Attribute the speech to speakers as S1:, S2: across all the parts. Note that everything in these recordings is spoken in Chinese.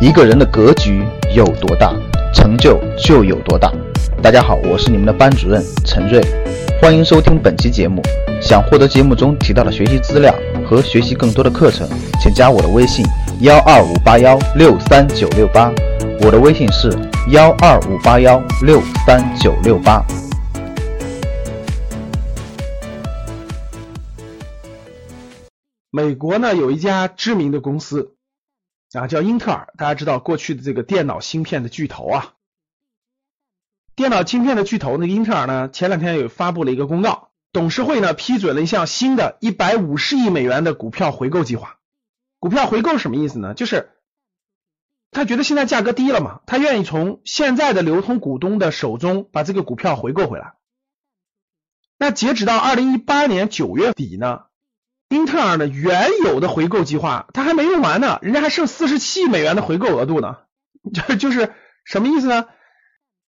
S1: 一个人的格局有多大，成就就有多大。大家好，我是你们的班主任陈瑞，欢迎收听本期节目。想获得节目中提到的学习资料和学习更多的课程，请加我的微信：幺二五八幺六三九六八。我的微信是幺二五八幺六三九六八。
S2: 美国呢有一家知名的公司啊，叫英特尔。大家知道过去的这个电脑芯片的巨头啊，电脑芯片的巨头那个英特尔呢，前两天有发布了一个公告，董事会呢批准了一项新的一百五十亿美元的股票回购计划。股票回购什么意思呢？就是他觉得现在价格低了嘛，他愿意从现在的流通股东的手中把这个股票回购回来。那截止到二零一八年九月底呢？英特尔的原有的回购计划，它还没用完呢，人家还剩四十七亿美元的回购额度呢。就就是什么意思呢？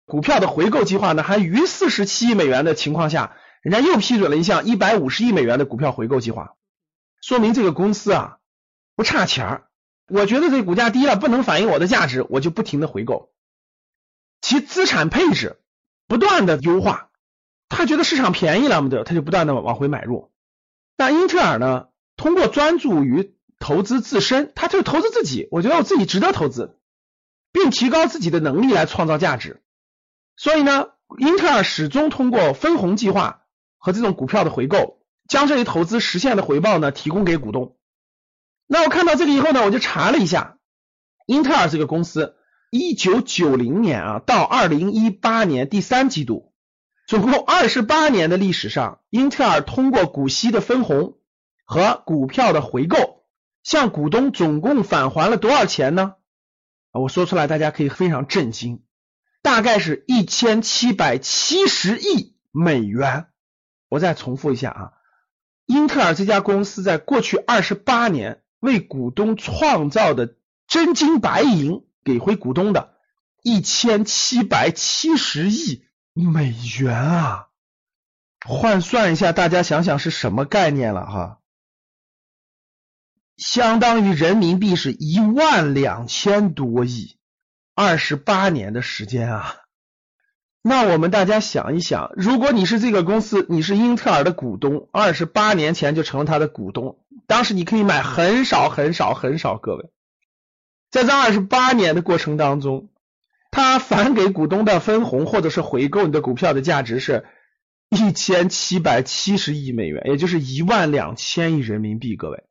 S2: 股票的回购计划呢，还余四十七亿美元的情况下，人家又批准了一项一百五十亿美元的股票回购计划，说明这个公司啊不差钱儿。我觉得这股价低了，不能反映我的价值，我就不停的回购，其资产配置不断的优化。他觉得市场便宜了，他就不断的往回买入。那英特尔呢？通过专注于投资自身，他就是投资自己。我觉得我自己值得投资，并提高自己的能力来创造价值。所以呢，英特尔始终通过分红计划和这种股票的回购，将这一投资实现的回报呢提供给股东。那我看到这个以后呢，我就查了一下，英特尔这个公司，一九九零年啊到二零一八年第三季度。总共二十八年的历史上，英特尔通过股息的分红和股票的回购，向股东总共返还了多少钱呢？我说出来大家可以非常震惊，大概是一千七百七十亿美元。我再重复一下啊，英特尔这家公司在过去二十八年为股东创造的真金白银给回股东的一千七百七十亿。美元啊，换算一下，大家想想是什么概念了哈？相当于人民币是一万两千多亿，二十八年的时间啊！那我们大家想一想，如果你是这个公司，你是英特尔的股东，二十八年前就成了他的股东，当时你可以买很少很少很少，各位，在这二十八年的过程当中。他返给股东的分红或者是回购你的股票的价值是一千七百七十亿美元，也就是一万两千亿人民币。各位，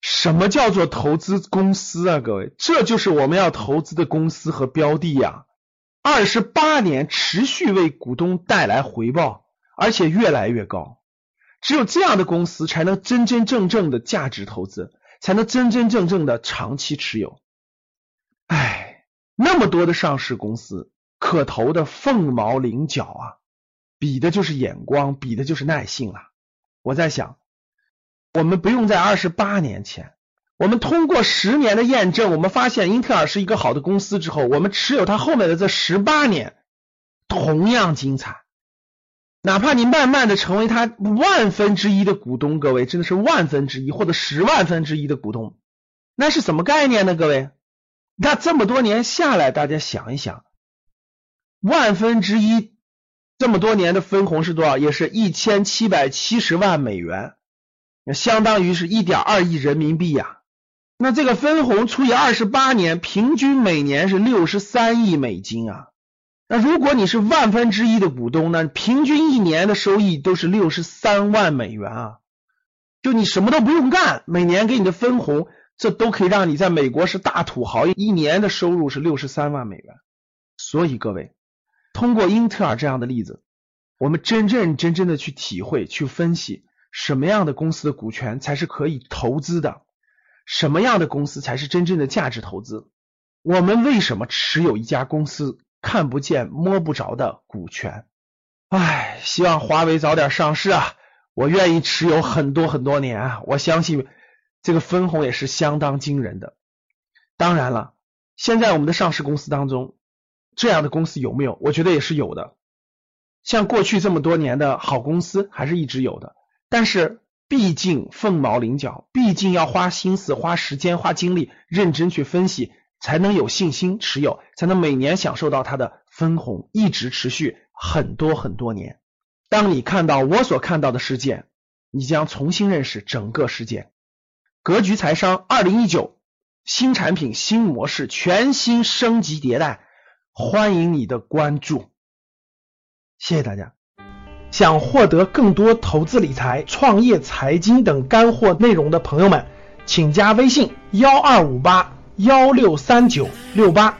S2: 什么叫做投资公司啊？各位，这就是我们要投资的公司和标的呀。二十八年持续为股东带来回报，而且越来越高。只有这样的公司才能真真正正的价值投资，才能真真正正的长期持有。那么多的上市公司可投的凤毛麟角啊，比的就是眼光，比的就是耐性了。我在想，我们不用在二十八年前，我们通过十年的验证，我们发现英特尔是一个好的公司之后，我们持有它后面的这十八年同样精彩。哪怕你慢慢的成为它万分之一的股东，各位真的是万分之一或者十万分之一的股东，那是什么概念呢？各位？那这么多年下来，大家想一想，万分之一这么多年的分红是多少？也是一千七百七十万美元，相当于是一点二亿人民币呀。那这个分红除以二十八年，平均每年是六十三亿美金啊。那如果你是万分之一的股东呢，平均一年的收益都是六十三万美元啊。就你什么都不用干，每年给你的分红。这都可以让你在美国是大土豪，一年的收入是六十三万美元。所以各位，通过英特尔这样的例子，我们真正真正的去体会、去分析什么样的公司的股权才是可以投资的，什么样的公司才是真正的价值投资。我们为什么持有一家公司看不见摸不着的股权？唉，希望华为早点上市啊！我愿意持有很多很多年啊！我相信。这个分红也是相当惊人的。当然了，现在我们的上市公司当中，这样的公司有没有？我觉得也是有的。像过去这么多年的好公司，还是一直有的。但是毕竟凤毛麟角，毕竟要花心思、花时间、花精力，认真去分析才能有信心持有，才能每年享受到它的分红，一直持续很多很多年。当你看到我所看到的事件，你将重新认识整个事件。格局财商二零一九新产品新模式全新升级迭代，欢迎你的关注。谢谢大家。想获得更多投资理财、创业财经等干货内容的朋友们，请加微信幺二五八幺六三九六八。